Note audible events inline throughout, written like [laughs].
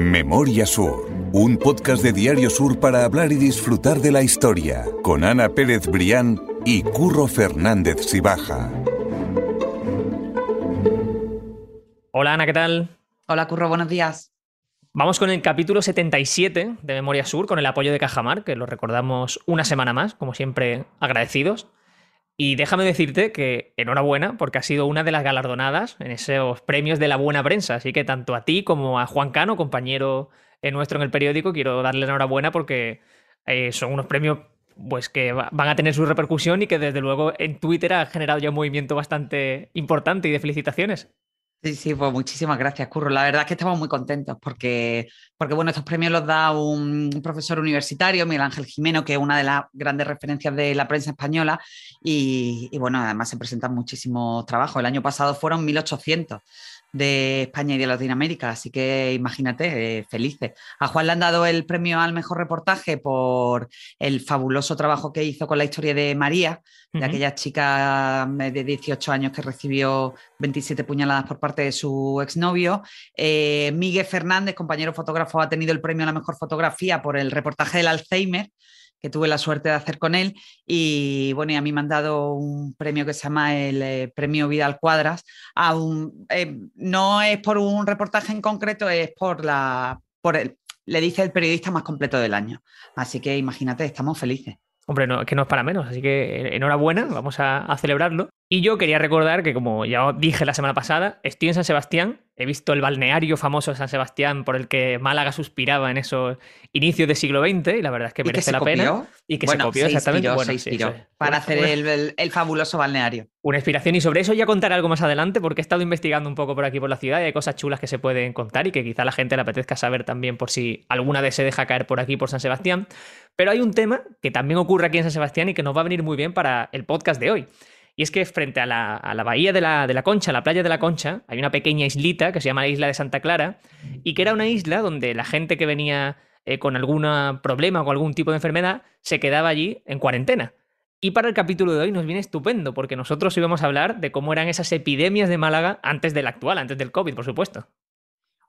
Memoria Sur, un podcast de Diario Sur para hablar y disfrutar de la historia, con Ana Pérez Brián y Curro Fernández Sibaja. Hola Ana, ¿qué tal? Hola Curro, buenos días. Vamos con el capítulo 77 de Memoria Sur, con el apoyo de Cajamar, que lo recordamos una semana más, como siempre agradecidos. Y déjame decirte que enhorabuena, porque ha sido una de las galardonadas en esos premios de la buena prensa. Así que tanto a ti como a Juan Cano, compañero nuestro en el periódico, quiero darle enhorabuena porque eh, son unos premios pues que van a tener su repercusión y que desde luego en Twitter ha generado ya un movimiento bastante importante y de felicitaciones. Sí, sí, pues muchísimas gracias, Curro. La verdad es que estamos muy contentos porque, porque bueno, estos premios los da un profesor universitario, Miguel Ángel Jimeno, que es una de las grandes referencias de la prensa española y, y bueno, además se presentan muchísimos trabajos. El año pasado fueron 1.800 de España y de Latinoamérica, así que imagínate, eh, felices. A Juan le han dado el premio al mejor reportaje por el fabuloso trabajo que hizo con la historia de María, de aquella chica eh, de 18 años que recibió 27 puñaladas por parte de su exnovio. Eh, Miguel Fernández, compañero fotógrafo, ha tenido el premio a la mejor fotografía por el reportaje del Alzheimer que tuve la suerte de hacer con él. Y bueno, y a mí me han dado un premio que se llama el eh, Premio Vidal Cuadras. Eh, no es por un reportaje en concreto, es por la. Por el, le dice el periodista más completo del año. Así que imagínate, estamos felices. Hombre, no, que no es para menos, así que enhorabuena, vamos a, celebrarlo. Y yo quería recordar que, como ya dije la semana pasada, estoy en San Sebastián, he visto el balneario famoso de San Sebastián por el que Málaga suspiraba en esos inicios del siglo XX, y la verdad es que merece la pena. Y que se copió, exactamente. para hacer el, fabuloso balneario. Una inspiración, y sobre eso ya contaré algo más adelante, porque he estado investigando un poco por aquí por la ciudad y hay cosas chulas que se pueden contar y que quizá a la gente le apetezca saber también por si alguna vez se deja caer por aquí, por San Sebastián. Pero hay un tema que también ocurre aquí en San Sebastián y que nos va a venir muy bien para el podcast de hoy. Y es que frente a la, bahía de la, de la, Concha, la playa de la Concha, hay una pequeña islita que se llama la isla de Santa Clara y que era una isla donde la gente que venía eh, con algún problema o algún tipo de enfermedad se quedaba allí en cuarentena. Y para el capítulo de hoy nos viene estupendo, porque nosotros íbamos a hablar de cómo eran esas epidemias de Málaga antes del actual, antes del COVID, por supuesto.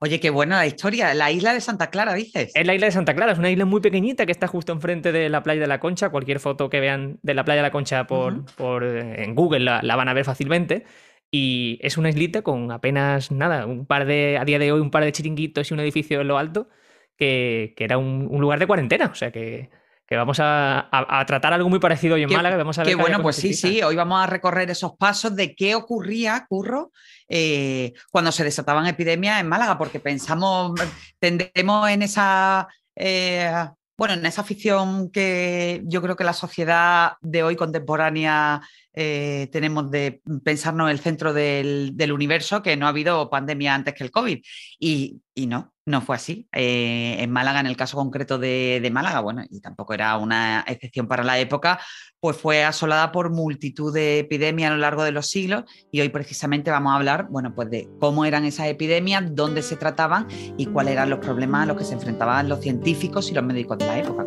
Oye, qué buena la historia. La isla de Santa Clara, dices. Es la isla de Santa Clara, es una isla muy pequeñita que está justo enfrente de la playa de la Concha. Cualquier foto que vean de la playa de la Concha por, por eh, en Google la, van a ver fácilmente. Y es una islita con apenas nada, un par de, a día de hoy, un par de chiringuitos y un edificio en lo alto, que, que era un, un lugar de cuarentena. O sea que que vamos a, tratar algo muy parecido hoy en Málaga. Vamos a ver qué bueno, pues sí, sí, hoy vamos a recorrer esos pasos de qué ocurría, Curro, eh, cuando se desataban epidemias en Málaga, porque pensamos, tendemos en esa... Eh, bueno, en esa afición que yo creo que la sociedad de hoy contemporánea eh, tenemos de pensarnos en el centro del, universo, que no ha habido pandemia antes que el COVID. Y, no, no fue así. Eh, en Málaga, en el caso concreto de, Málaga, bueno, y tampoco era una excepción para la época, pues fue asolada por multitud de epidemias a lo largo de los siglos y hoy precisamente vamos a hablar, bueno, pues de cómo eran esas epidemias, dónde se trataban y cuáles eran los problemas a los que se enfrentaban los científicos y los médicos de la época.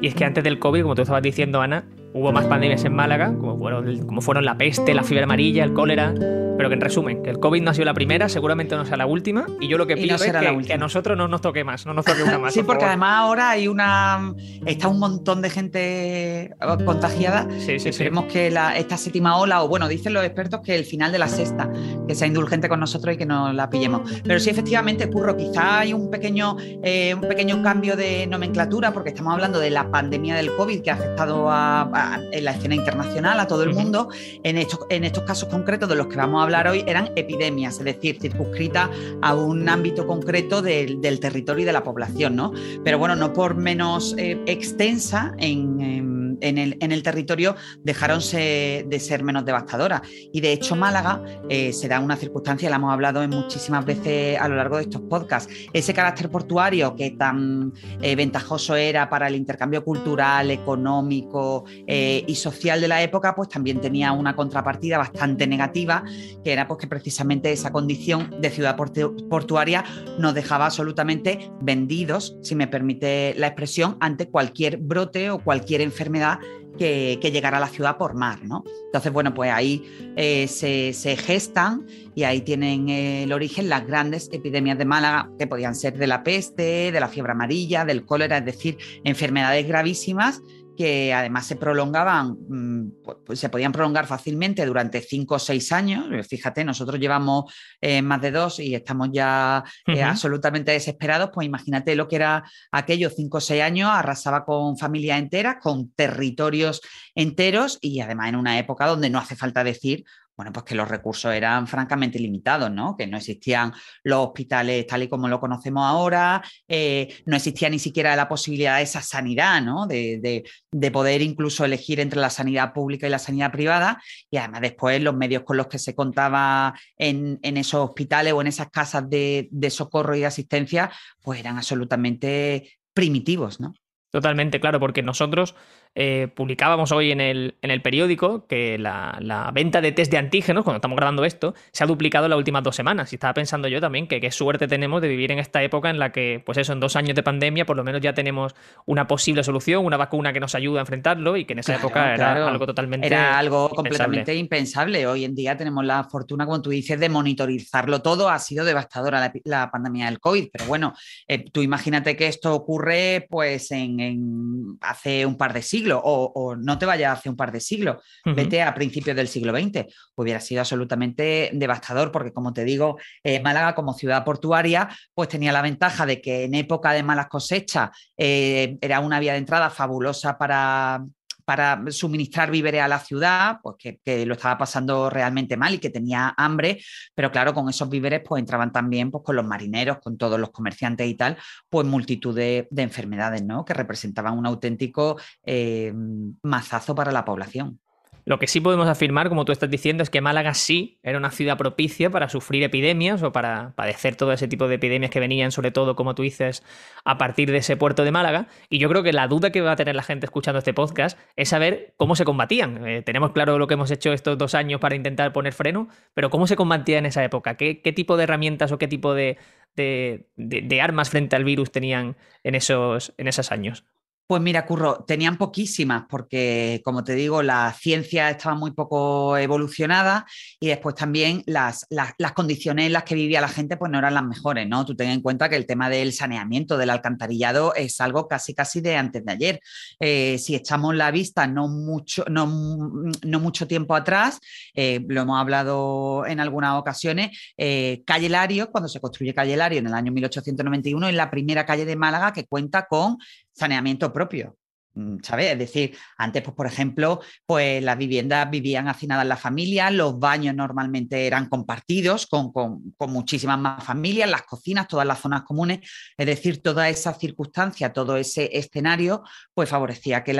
Y es que antes del COVID, como tú estabas diciendo, Ana, hubo más pandemias en Málaga, como fueron, como fueron la peste, la fiebre amarilla, el cólera, pero que en resumen, que el COVID no ha sido la primera, seguramente no sea la última, y yo lo que pido es que, a nosotros no nos toque más, no nos toque una [laughs] más. sí, porque además ahora hay una. está un montón de gente eh, contagiada. Sí, sí, Esperemos que esta séptima ola, o bueno, dicen los expertos que el final de la sexta, que sea indulgente con nosotros y que nos la pillemos. Pero sí, efectivamente, Curro, quizá hay un pequeño, eh, un pequeño cambio de nomenclatura, porque estamos hablando de la pandemia del COVID que ha afectado en la escena internacional a todo el mundo. En estos, en estos casos concretos de los que vamos a hablar hoy eran epidemias, es decir, circunscritas a un ámbito concreto del, territorio y de la población, ¿no? Pero bueno, no por menos eh, extensa en en el, territorio dejaron de ser menos devastadoras. Y de hecho Málaga eh, se da una circunstancia, la hemos hablado en muchísimas veces a lo largo de estos podcasts, ese carácter portuario que tan eh, ventajoso era para el intercambio cultural, económico eh, y social de la época, pues también tenía una contrapartida bastante negativa, que era pues que precisamente esa condición de ciudad portuaria nos dejaba absolutamente vendidos, si me permite la expresión, ante cualquier brote o cualquier enfermedad que, llegar a la ciudad por mar, ¿no? Entonces, bueno, pues ahí eh, se, gestan y ahí tienen el origen las grandes epidemias de Málaga, que podían ser de la peste, de la fiebre amarilla, del cólera, es decir, enfermedades gravísimas que además se prolongaban, mm, pues se podían prolongar fácilmente durante cinco o seis años. Fíjate, nosotros llevamos eh, más de dos y estamos ya eh, absolutamente desesperados, pues imagínate lo que era aquellos cinco o seis años, arrasaba con familias enteras, con territorios enteros y además en una época donde no hace falta decir bueno, pues que los recursos eran francamente limitados, ¿no? Que no existían los hospitales tal y como lo conocemos ahora, eh, no existía ni siquiera la posibilidad de esa sanidad, ¿no? De, poder incluso elegir entre la sanidad pública y la sanidad privada, y además después los medios con los que se contaba en, esos hospitales o en esas casas de, de socorro y asistencia, pues eran absolutamente primitivos, ¿no? Totalmente, claro, porque nosotros eh, publicábamos hoy en el, en el periódico que la, venta de test de antígenos, cuando estamos grabando esto, se ha duplicado en las últimas dos semanas. Y estaba pensando yo también que qué suerte tenemos de vivir en esta época en la que, pues eso, en dos años de pandemia, por lo menos ya tenemos una posible solución, una vacuna que nos ayuda a enfrentarlo y que en esa época era algo totalmente. Era algo completamente impensable. Hoy en día tenemos la fortuna, como tú dices, de monitorizarlo todo. Ha sido devastadora la, pandemia del COVID, pero bueno, eh, tú imagínate que esto ocurre pues en hace un par de siglos o, no te vayas hace un par de siglos, vete a principios del siglo XX, hubiera sido absolutamente devastador porque como te digo, eh, Málaga como ciudad portuaria pues tenía la ventaja de que en época de malas cosechas eh, era una vía de entrada fabulosa para, para suministrar víveres a la ciudad, pues que, lo estaba pasando realmente mal y que tenía hambre, pero claro, con esos víveres pues entraban también pues, con los marineros, con todos los comerciantes y tal, pues multitud de, enfermedades, ¿no? Que representaban un auténtico eh, mazazo para la población. Lo que sí podemos afirmar, como tú estás diciendo, es que Málaga sí era una ciudad propicia para sufrir epidemias o para padecer todo ese tipo de epidemias que venían, sobre todo, como tú dices, a partir de ese puerto de Málaga. Y yo creo que la duda que va a tener la gente escuchando este podcast es saber cómo se combatían. Eh, tenemos claro lo que hemos hecho estos dos años para intentar poner freno, pero ¿cómo se combatía en esa época? ¿Qué, tipo de herramientas o qué tipo de, de, armas frente al virus tenían en esos, en esos años? Pues mira, Curro, tenían poquísimas porque, como te digo, la ciencia estaba muy poco evolucionada y después también las, las, condiciones en las que vivía la gente pues no eran las mejores, ¿no? Tú ten en cuenta que el tema del saneamiento, del alcantarillado es algo casi casi de antes de ayer. Eh, si echamos la vista no mucho, no, no mucho tiempo atrás, eh, lo hemos hablado en algunas ocasiones, eh, Calle Lario, cuando se construye Calle Lario en el año 1891, es la primera calle de Málaga que cuenta con saneamiento propio. Mm. Es decir, antes, pues, por ejemplo, pues las viviendas vivían hacinadas la familia, los baños normalmente eran compartidos con, muchísimas más familias, las cocinas, todas las zonas comunes, es decir, toda esa circunstancia, todo ese escenario, pues favorecía que,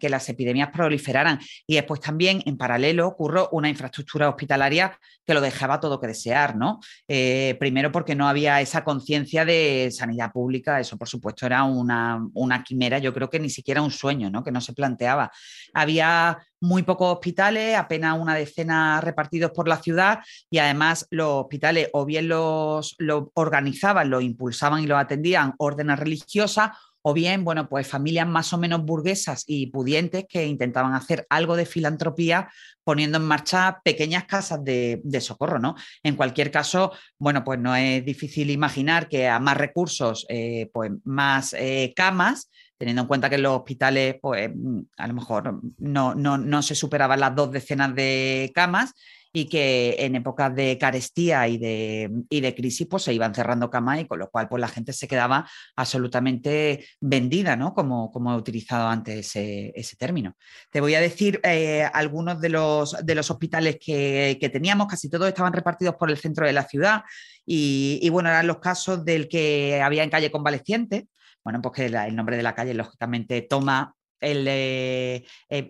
que las epidemias proliferaran. Y después también, en paralelo, ocurrió una infraestructura hospitalaria que lo dejaba todo que desear, ¿no? Eh, primero porque no había esa conciencia de sanidad pública, eso por supuesto era una, una quimera, yo creo que ni siquiera un sueño, ¿no? que no se planteaba. Había muy pocos hospitales, apenas una decena repartidos por la ciudad y además los hospitales o bien los, los organizaban, los impulsaban y los atendían órdenes religiosas o bien, bueno, pues familias más o menos burguesas y pudientes que intentaban hacer algo de filantropía poniendo en marcha pequeñas casas de, socorro, ¿no? En cualquier caso, bueno, pues no es difícil imaginar que a más recursos, eh, pues más eh, camas, teniendo en cuenta que en los hospitales, pues a lo mejor no, no, se superaban las dos decenas de camas y que en épocas de carestía y de, de, crisis pues se iban cerrando camas y con lo cual pues la gente se quedaba absolutamente vendida, ¿no? Como, como he utilizado antes ese, término. Te voy a decir eh, algunos de los, de los hospitales que, teníamos, casi todos estaban repartidos por el centro de la ciudad y, y bueno, eran los casos del que había en calle convaleciente, bueno, pues que el nombre de la calle, lógicamente, toma eh,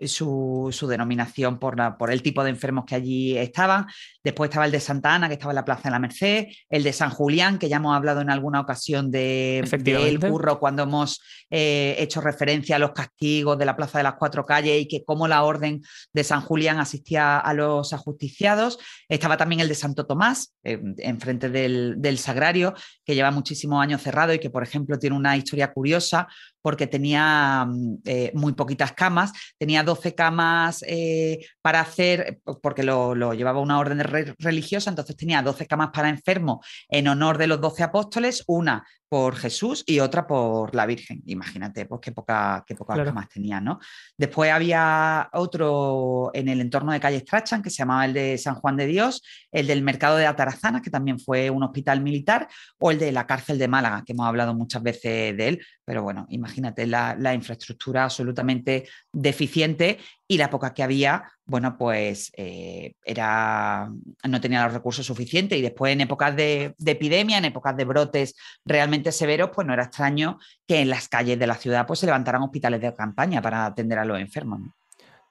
su, denominación por, por, el tipo de enfermos que allí estaban. Después estaba el de Santa Ana, que estaba en la Plaza de la Merced, el de San Julián, que ya hemos hablado en alguna ocasión de, el curro cuando hemos eh, hecho referencia a los castigos de la Plaza de las Cuatro Calles y que cómo la orden de San Julián asistía a los ajusticiados. Estaba también el de Santo Tomás, eh, enfrente del, del Sagrario, que lleva muchísimos años cerrado y que, por ejemplo, tiene una historia curiosa porque tenía mm, eh, muy poquitas camas, tenía 12 camas eh, para hacer, porque lo, llevaba una orden religiosa, entonces tenía 12 camas para enfermos en honor de los 12 apóstoles, una por Jesús y otra por la Virgen. Imagínate, pues qué, poca, qué pocas camas tenía, ¿no? Después había otro en el entorno de Calle Strachan, que se llamaba el de San Juan de Dios, el del Mercado de Atarazanas, que también fue un hospital militar, o el de la cárcel de Málaga, que hemos hablado muchas veces de él, pero bueno, imagínate la, la infraestructura absolutamente deficiente y la poca que había, bueno, pues eh, era, no tenía los recursos suficientes y después en épocas de, epidemia, en épocas de brotes realmente severos, pues no era extraño que en las calles de la ciudad pues se levantaran hospitales de campaña para atender a los enfermos.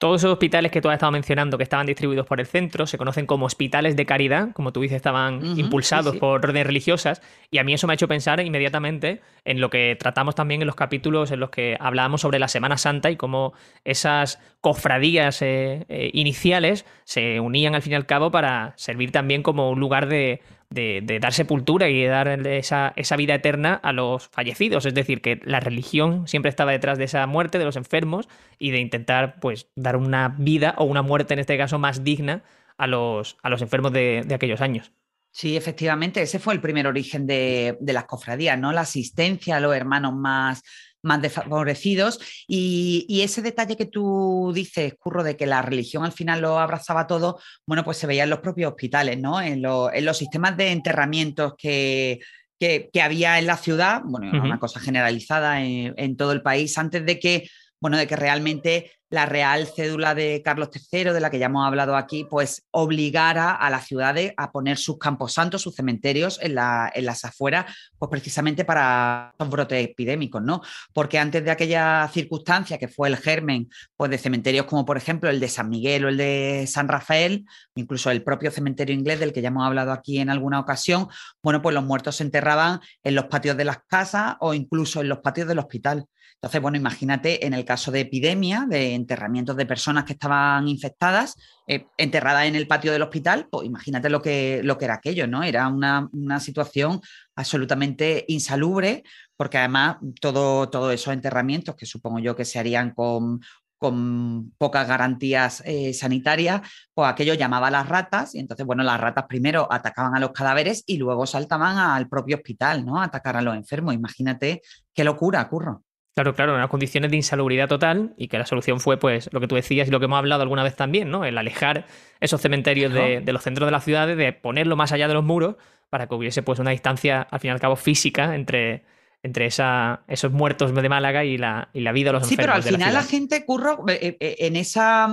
Todos esos hospitales que tú has estado mencionando que estaban distribuidos por el centro se conocen como hospitales de caridad, como tú dices, estaban impulsados por órdenes religiosas. Y a mí eso me ha hecho pensar inmediatamente en lo que tratamos también en los capítulos en los que hablábamos sobre la Semana Santa y cómo esas cofradías eh, eh, iniciales se unían al fin y al cabo para servir también como un lugar de de, dar sepultura y de dar esa, esa, vida eterna a los fallecidos. Es decir, que la religión siempre estaba detrás de esa muerte de los enfermos y de intentar pues dar una vida o una muerte en este caso más digna a los, a los enfermos de, de aquellos años. Sí, efectivamente, ese fue el primer origen de, de, las cofradías, ¿no? La asistencia a los hermanos más, más desfavorecidos. Y, ese detalle que tú dices, Curro, de que la religión al final lo abrazaba todo, bueno, pues se veía en los propios hospitales, ¿no? En, los sistemas de enterramientos que, que, había en la ciudad, bueno, una cosa generalizada en, en, todo el país, antes de que, bueno, de que realmente la real cédula de Carlos III, de la que ya hemos hablado aquí, pues obligara a las ciudades a poner sus camposantos, sus cementerios en, las afueras, pues precisamente para los brotes epidémicos, ¿no? Porque antes de aquella circunstancia que fue el germen, pues de cementerios como por ejemplo el de San Miguel o el de San Rafael, incluso el propio cementerio inglés del que ya hemos hablado aquí en alguna ocasión, bueno, pues los muertos se enterraban en los patios de las casas o incluso en los patios del hospital. Entonces, bueno, imagínate en el caso de epidemia, de enterramientos de personas que estaban infectadas, eh, enterradas en el patio del hospital, pues imagínate lo que, lo que era aquello, ¿no? Era una, situación absolutamente insalubre, porque además todos todo esos enterramientos, que supongo yo que se harían con, con pocas garantías eh, sanitarias, pues aquello llamaba a las ratas y entonces, bueno, las ratas primero atacaban a los cadáveres y luego saltaban al propio hospital, ¿no? A atacar a los enfermos. Imagínate qué locura, curro. Claro, claro, en unas condiciones de insalubridad total y que la solución fue, pues, lo que tú decías y lo que hemos hablado alguna vez también, ¿no? El alejar esos cementerios de, los centros de las ciudades, de ponerlo más allá de los muros para que hubiese, pues, una distancia, al fin y al cabo, física entre, entre esa, esos muertos de Málaga y la, y la vida de los enfermos. Sí, pero al final la, gente, curro, eh, eh, en esa,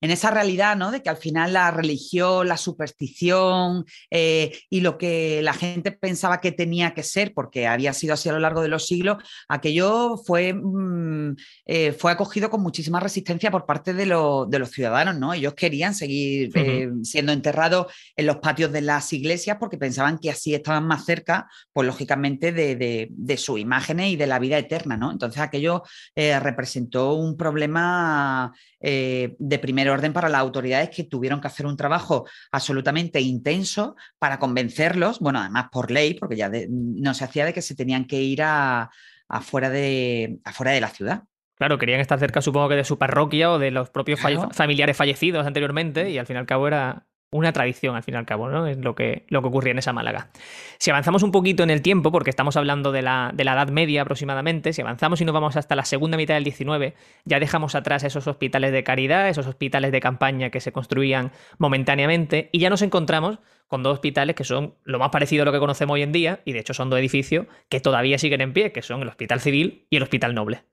en esa realidad, ¿no? De que al final la religión, la superstición eh, y lo que la gente pensaba que tenía que ser, porque había sido así a lo largo de los siglos, aquello fue, mm, fue acogido con muchísima resistencia por parte de, de los ciudadanos, ¿no? Ellos querían seguir siendo enterrados en los patios de las iglesias porque pensaban que así estaban más cerca, pues lógicamente, de, de, de su imágenes y de la vida eterna, ¿no? Entonces aquello eh, representó un problema eh, de primer orden para las autoridades que tuvieron que hacer un trabajo absolutamente intenso para convencerlos, bueno, además por ley, porque ya no se hacía de que se tenían que ir a, afuera, de, afuera de la ciudad. Claro, querían estar cerca, supongo que de su parroquia o de los propios familiares fallecidos anteriormente, y al fin y al cabo era, una tradición al fin y al cabo, ¿no? Es lo que, lo que ocurría en esa Málaga. Si avanzamos un poquito en el tiempo, porque estamos hablando de la, de la, Edad Media aproximadamente, si avanzamos y nos vamos hasta la segunda mitad del 19, ya dejamos atrás esos hospitales de caridad, esos hospitales de campaña que se construían momentáneamente, y ya nos encontramos con dos hospitales que son lo más parecido a lo que conocemos hoy en día, y de hecho son dos edificios que todavía siguen en pie, que son el Hospital Civil y el Hospital Noble.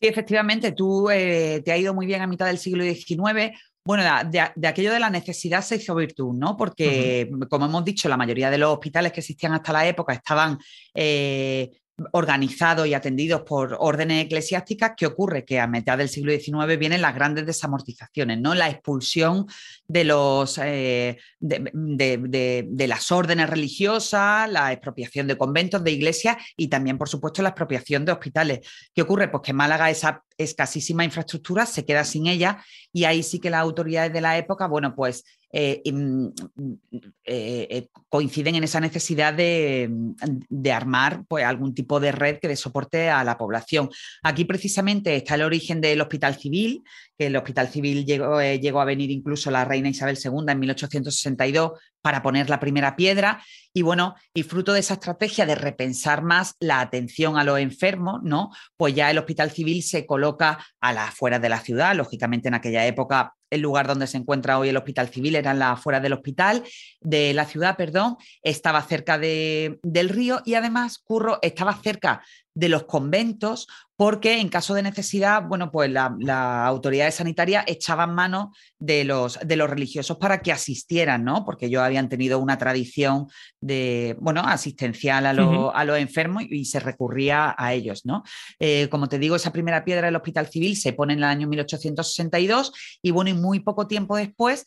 Sí, efectivamente, tú eh, te ha ido muy bien a mitad del siglo XIX bueno, de, aquello de la necesidad se hizo virtud, ¿no? Porque, como hemos dicho, la mayoría de los hospitales que existían hasta la época estaban eh, organizados y atendidos por órdenes eclesiásticas, ¿qué ocurre? Que a mitad del siglo XIX vienen las grandes desamortizaciones, ¿no? La expulsión de, los, eh, de, las órdenes religiosas, la expropiación de conventos, de iglesias y también, por supuesto, la expropiación de hospitales. ¿Qué ocurre? Pues que Málaga esa, escasísima infraestructura, se queda sin ella y ahí sí que las autoridades de la época, bueno, pues eh, eh, eh, coinciden en esa necesidad de, armar pues, algún tipo de red que dé soporte a la población. Aquí precisamente está el origen del Hospital Civil, que el Hospital Civil llegó, llegó a venir incluso la reina Isabel II en 1862 para poner la primera piedra. Y bueno, y fruto de esa estrategia de repensar más la atención a los enfermos, ¿no? Pues ya el Hospital Civil se coloca a las afueras de la ciudad. Lógicamente, en aquella época, el lugar donde se encuentra hoy el Hospital Civil era en las afueras del hospital, de la ciudad, perdón. Estaba cerca de, del río y además, Curro estaba cerca de los conventos, porque en caso de necesidad, bueno, pues las autoridades sanitarias echaban mano de los, de los religiosos para que asistieran, ¿no? Porque ellos habían tenido una tradición de, bueno, asistencial a, a los enfermos y, se recurría a ellos, ¿no? Eh, como te digo, esa primera piedra del Hospital Civil se pone en el año 1862 y, bueno, y muy poco tiempo después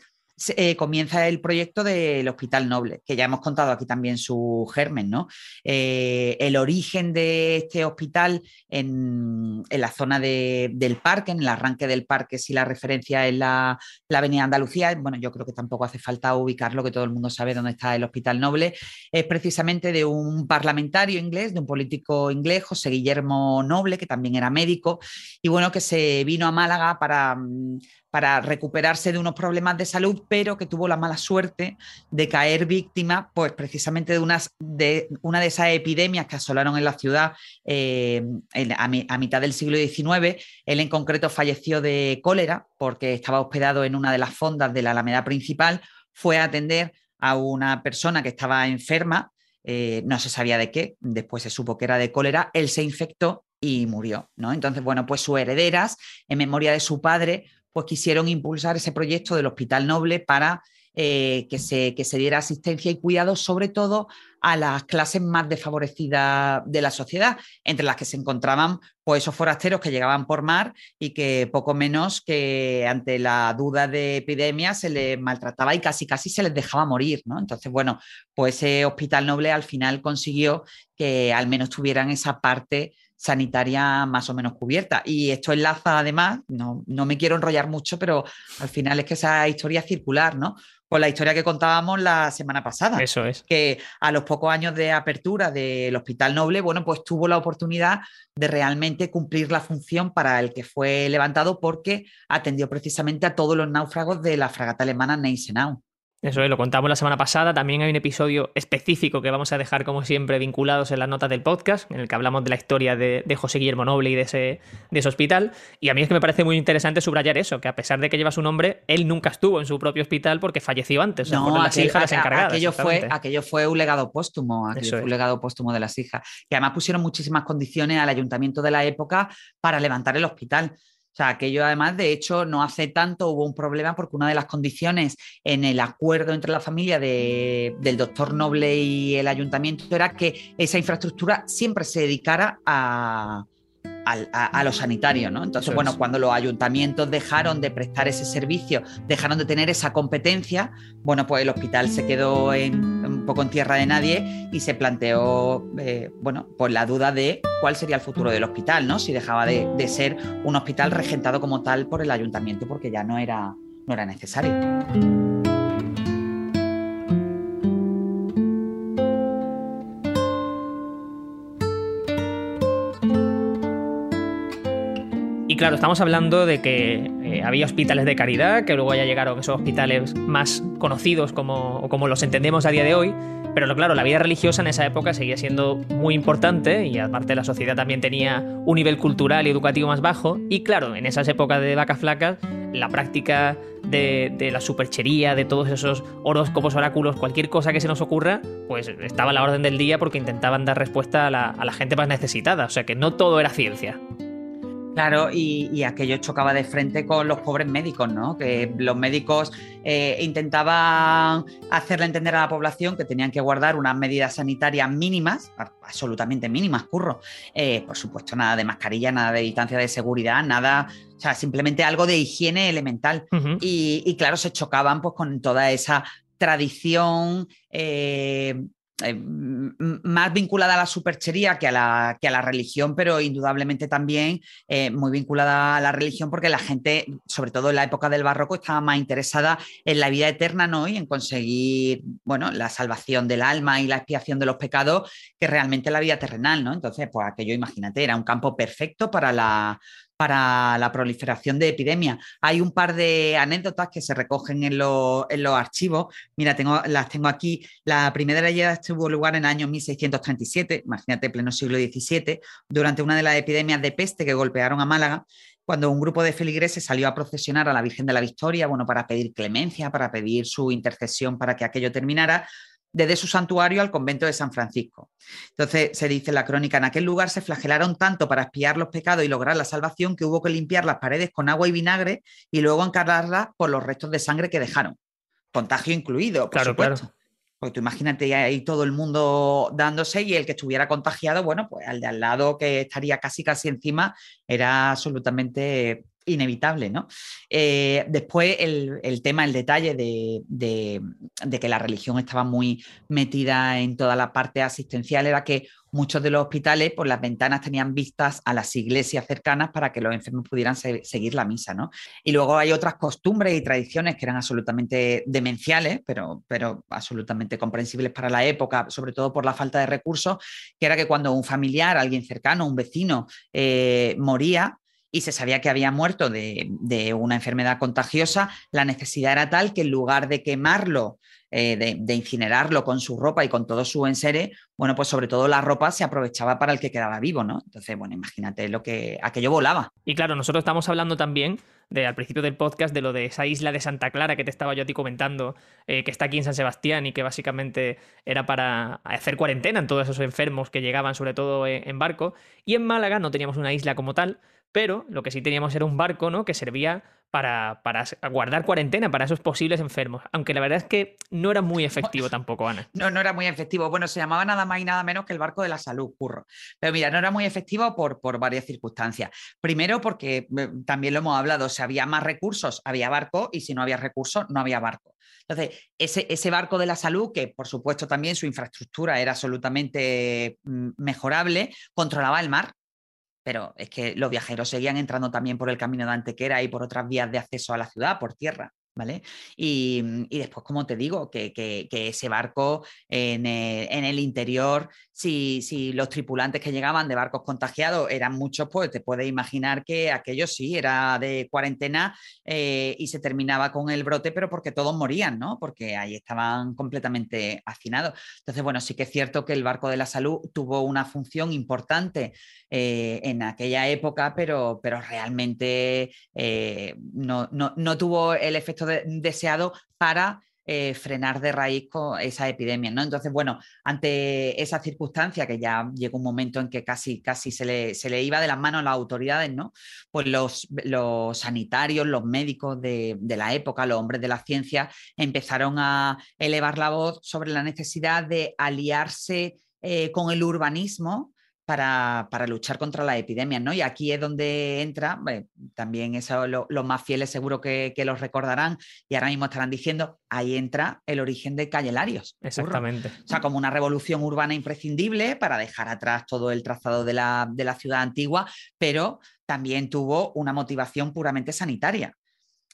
eh, comienza el proyecto del Hospital Noble, que ya hemos contado aquí también su germen, ¿no? Eh, el origen de este hospital en, la zona del parque, en el arranque del parque, si la referencia es la, Avenida Andalucía, bueno, yo creo que tampoco hace falta ubicarlo, que todo el mundo sabe dónde está el Hospital Noble, es precisamente de un parlamentario inglés, de un político inglés, José Guillermo Noble, que también era médico, y bueno, que se vino a Málaga para para recuperarse de unos problemas de salud, pero que tuvo la mala suerte de caer víctima, pues precisamente de, unas, de una de esas epidemias que asolaron en la ciudad eh, a, mitad del siglo XIX. Él en concreto falleció de cólera porque estaba hospedado en una de las fondas de la Alameda principal, fue a atender a una persona que estaba enferma, eh, no se sabía de qué, después se supo que era de cólera, él se infectó y murió, ¿no? Entonces, bueno, pues sus herederas, en memoria de su padre, pues quisieron impulsar ese proyecto del Hospital Noble para eh, que, se, se diera asistencia y cuidado, sobre todo a las clases más desfavorecidas de la sociedad, entre las que se encontraban pues, esos forasteros que llegaban por mar y que poco menos que ante la duda de epidemia se les maltrataba y casi casi se les dejaba morir. ¿no? Entonces, bueno, pues ese Hospital Noble al final consiguió que al menos tuvieran esa parte sanitaria más o menos cubierta. Y esto enlaza además, no, no me quiero enrollar mucho, pero al final es que esa historia circular, ¿no? Con la historia que contábamos la semana pasada. Eso es. Que a los pocos años de apertura del Hospital Noble, bueno, pues tuvo la oportunidad de realmente cumplir la función para el que fue levantado porque atendió precisamente a todos los náufragos de la fragata alemana Neisenau. Eso es, lo contamos la semana pasada. También hay un episodio específico que vamos a dejar, como siempre, vinculados en las notas del podcast, en el que hablamos de la historia de, José Guillermo Noble y de ese, de ese hospital. Y a mí es que me parece muy interesante subrayar eso, que a pesar de que lleva su nombre, él nunca estuvo en su propio hospital porque falleció antes. No, las hijas encargadas. Aquello fue, aquello fue un legado póstumo, aquello fue un legado póstumo de las hijas. Que además pusieron muchísimas condiciones al ayuntamiento de la época para levantar el hospital. O sea, aquello además, de hecho, no hace tanto hubo un problema porque una de las condiciones en el acuerdo entre la familia del doctor Noble y el ayuntamiento era que esa infraestructura siempre se dedicara a, a, los sanitarios, ¿no? Entonces, bueno, cuando los ayuntamientos dejaron de prestar ese servicio, dejaron de tener esa competencia, bueno, pues el hospital se quedó un poco en tierra de nadie y se planteó, eh, bueno, pues la duda de cuál sería el futuro del hospital, ¿no? Si dejaba de, de, ser un hospital regentado como tal por el ayuntamiento porque ya no era, no era necesario. Claro, estamos hablando de que eh, había hospitales de caridad, que luego ya llegaron esos hospitales más conocidos como, como los entendemos a día de hoy. Pero claro, la vida religiosa en esa época seguía siendo muy importante y aparte la sociedad también tenía un nivel cultural y educativo más bajo. Y claro, en esas épocas de vacas flacas, la práctica de, la superchería, de todos esos horóscopos, oráculos, cualquier cosa que se nos ocurra, pues estaba a la orden del día porque intentaban dar respuesta a la, a la gente más necesitada. O sea que no todo era ciencia. Claro, y, aquello chocaba de frente con los pobres médicos, ¿no? Que los médicos eh, intentaban hacerle entender a la población que tenían que guardar unas medidas sanitarias mínimas, absolutamente mínimas, curro. Eh, por supuesto, nada de mascarilla, nada de distancia de seguridad, nada, o sea, simplemente algo de higiene elemental. y, claro, se chocaban pues con toda esa tradición eh, eh, más vinculada a la superchería que a la, que a la religión, pero indudablemente también eh, muy vinculada a la religión porque la gente, sobre todo en la época del barroco, estaba más interesada en la vida eterna ¿no? y en conseguir bueno, la salvación del alma y la expiación de los pecados que realmente la vida terrenal. ¿no? Entonces, pues aquello, imagínate, era un campo perfecto para la, para la proliferación de epidemias. Hay un par de anécdotas que se recogen en, los archivos. Mira, tengo, las tengo aquí. La primera de ellas tuvo lugar en el año 1637, imagínate, pleno siglo XVII, durante una de las epidemias de peste que golpearon a Málaga cuando un grupo de feligreses salió a procesionar a la Virgen de la Victoria, bueno, para pedir clemencia, para pedir su intercesión para que aquello terminara, desde su santuario al convento de San Francisco. Entonces se dice en la crónica, en aquel lugar se flagelaron tanto para espiar los pecados y lograr la salvación que hubo que limpiar las paredes con agua y vinagre y luego encargarlas por los restos de sangre que dejaron. Contagio incluido, por claro, supuesto. Claro. Porque tú imagínate ahí todo el mundo dándose y el que estuviera contagiado, bueno, pues al de al lado que estaría casi casi encima era absolutamente inevitable, ¿no? Eh, después el, tema, el detalle de, que la religión estaba muy metida en toda la parte asistencial era que muchos de los hospitales por las ventanas tenían vistas a las iglesias cercanas para que los enfermos pudieran seguir la misa, ¿no? Y luego hay otras costumbres y tradiciones que eran absolutamente demenciales, pero, pero absolutamente comprensibles para la época, sobre todo por la falta de recursos, que era que cuando un familiar, alguien cercano, un vecino, eh, moría, y se sabía que había muerto de, una enfermedad contagiosa, la necesidad era tal que en lugar de quemarlo, eh, de, incinerarlo con su ropa y con todo su enseres, bueno, pues sobre todo la ropa se aprovechaba para el que quedaba vivo, ¿no? Entonces, bueno, imagínate lo que aquello volaba. Y claro, nosotros estamos hablando también de, al principio del podcast de lo de esa isla de Santa Clara que te estaba yo a ti comentando, eh, que está aquí en San Sebastián y que básicamente era para hacer cuarentena en todos esos enfermos que llegaban sobre todo en barco. Y en Málaga no teníamos una isla como tal, pero lo que sí teníamos era un barco, ¿no? Que servía para, para, guardar cuarentena para esos posibles enfermos. Aunque la verdad es que no era muy efectivo tampoco, Ana. No, no era muy efectivo. Bueno, se llamaba nada más y nada menos que el barco de la salud, curro. Pero mira, no era muy efectivo por, por varias circunstancias. Primero, porque eh, también lo hemos hablado, si había más recursos, había barco, y si no había recursos, no había barco. Entonces, ese, ese barco de la salud, que por supuesto también su infraestructura era absolutamente mm, mejorable, controlaba el mar pero es que los viajeros seguían entrando también por el camino de Antequera y por otras vías de acceso a la ciudad, por tierra. ¿Vale? Y, después, como te digo, que, ese barco en el, interior, si, los tripulantes que llegaban de barcos contagiados eran muchos, pues te puedes imaginar que aquello sí era de cuarentena eh, y se terminaba con el brote, pero porque todos morían, ¿no? Porque ahí estaban completamente hacinados. Entonces, bueno, sí que es cierto que el barco de la salud tuvo una función importante eh, en aquella época, pero, pero realmente eh, no, tuvo el efecto deseado para eh, frenar de raíz con esa epidemia. ¿no? Entonces, bueno, ante esa circunstancia que ya llegó un momento en que casi, casi se, le, se le iba de las manos a las autoridades, ¿no? pues los, los sanitarios, los médicos de, de, la época, los hombres de la ciencia, empezaron a elevar la voz sobre la necesidad de aliarse con el urbanismo para, luchar contra la epidemia, ¿no? Y aquí es donde entra, también eso los más fieles seguro que, los recordarán y ahora mismo estarán diciendo, ahí entra el origen de Calle Larios. Exactamente. O sea, como una revolución urbana imprescindible para dejar atrás todo el trazado de la, de la ciudad antigua, pero también tuvo una motivación puramente sanitaria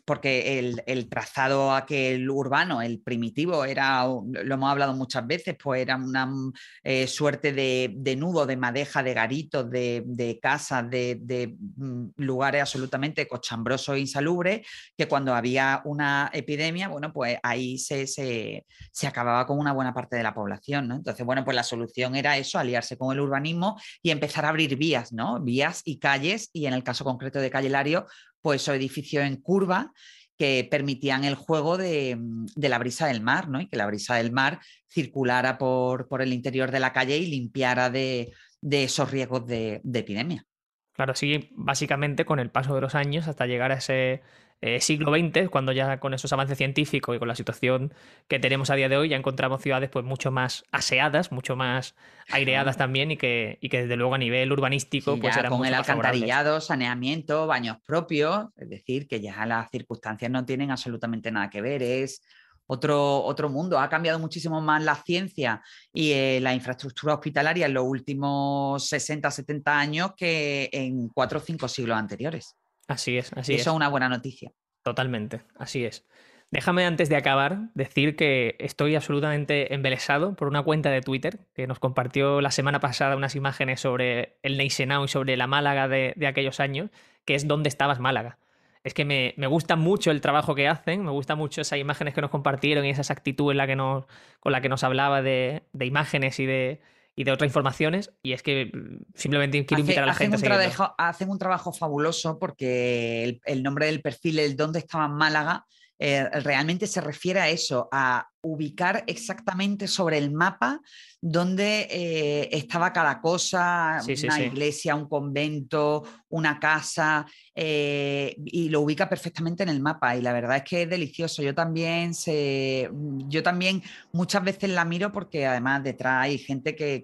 porque el, trazado aquel urbano, el primitivo, era, lo hemos hablado muchas veces, pues era una mm, eh, suerte de, nudo, de madeja, de garitos, de, casas, de, mm, lugares absolutamente cochambrosos e insalubres, que cuando había una epidemia, bueno, pues ahí se, se, acababa con una buena parte de la población. Entonces, bueno, pues la solución era eso, aliarse con el urbanismo y empezar a abrir vías, ¿no? Vías y calles, y en el caso concreto de Calle Lario, pues esos edificios en curva que permitían el juego de, la brisa del mar, ¿no? Y que la brisa del mar circulara por, por el interior de la calle y limpiara de, esos riesgos de, de, epidemia. Claro, sí, básicamente con el paso de los años hasta llegar a ese eh, siglo XX, cuando ya con esos avances científicos y con la situación que tenemos a día de hoy, ya encontramos ciudades pues mucho más aseadas, mucho más aireadas también y que, y que desde luego a nivel urbanístico pues eran con el alcantarillado, saneamiento, baños propios, es decir, que ya las circunstancias no tienen absolutamente nada que ver, es otro, otro mundo. Ha cambiado muchísimo más la ciencia y eh, la infraestructura hospitalaria en los últimos 60, 70 años que en cuatro o cinco siglos anteriores. Así es, así es. Eso es una buena noticia. Totalmente, así es. Déjame antes de acabar decir que estoy absolutamente embelesado por una cuenta de Twitter que nos compartió la semana pasada unas imágenes sobre el Neisenau y sobre la Málaga de, de aquellos años, que es ¿Dónde estabas Málaga? es que me, gusta mucho el trabajo que hacen, me gusta mucho esas imágenes que nos compartieron y esa actitud en la que nos, con la que nos hablaba de, imágenes y de, y de otras informaciones. Y es que mm, simplemente quiero invitar a la gente a Hacen un trabajo fabuloso porque el, el, nombre del perfil, el dónde estaba Málaga, eh, realmente se refiere a eso, a ubicar exactamente sobre el mapa dónde eh, estaba cada cosa, una iglesia, un convento, una casa, eh, y lo ubica perfectamente en el mapa. Y la verdad es que es delicioso. Yo también, se, yo también muchas veces la miro porque además detrás hay gente que,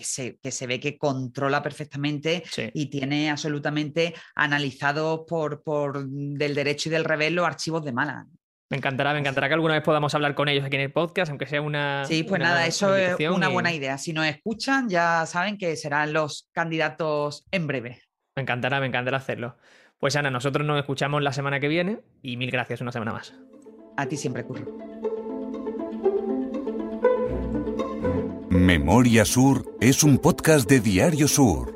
se, se, ve que controla perfectamente y tiene absolutamente analizados por, por del derecho y del revés los archivos de mala. Me encantará, me encantará que alguna vez podamos hablar con ellos aquí en el podcast, aunque sea una. Sí, pues nada, eso es una buena idea. Si nos escuchan, ya saben que serán los candidatos en breve. Me encantará, me encantará hacerlo. Pues Ana, nosotros nos escuchamos la semana que viene y mil gracias una semana más. A ti siempre, Curro. Memoria Sur es un podcast de Diario Sur.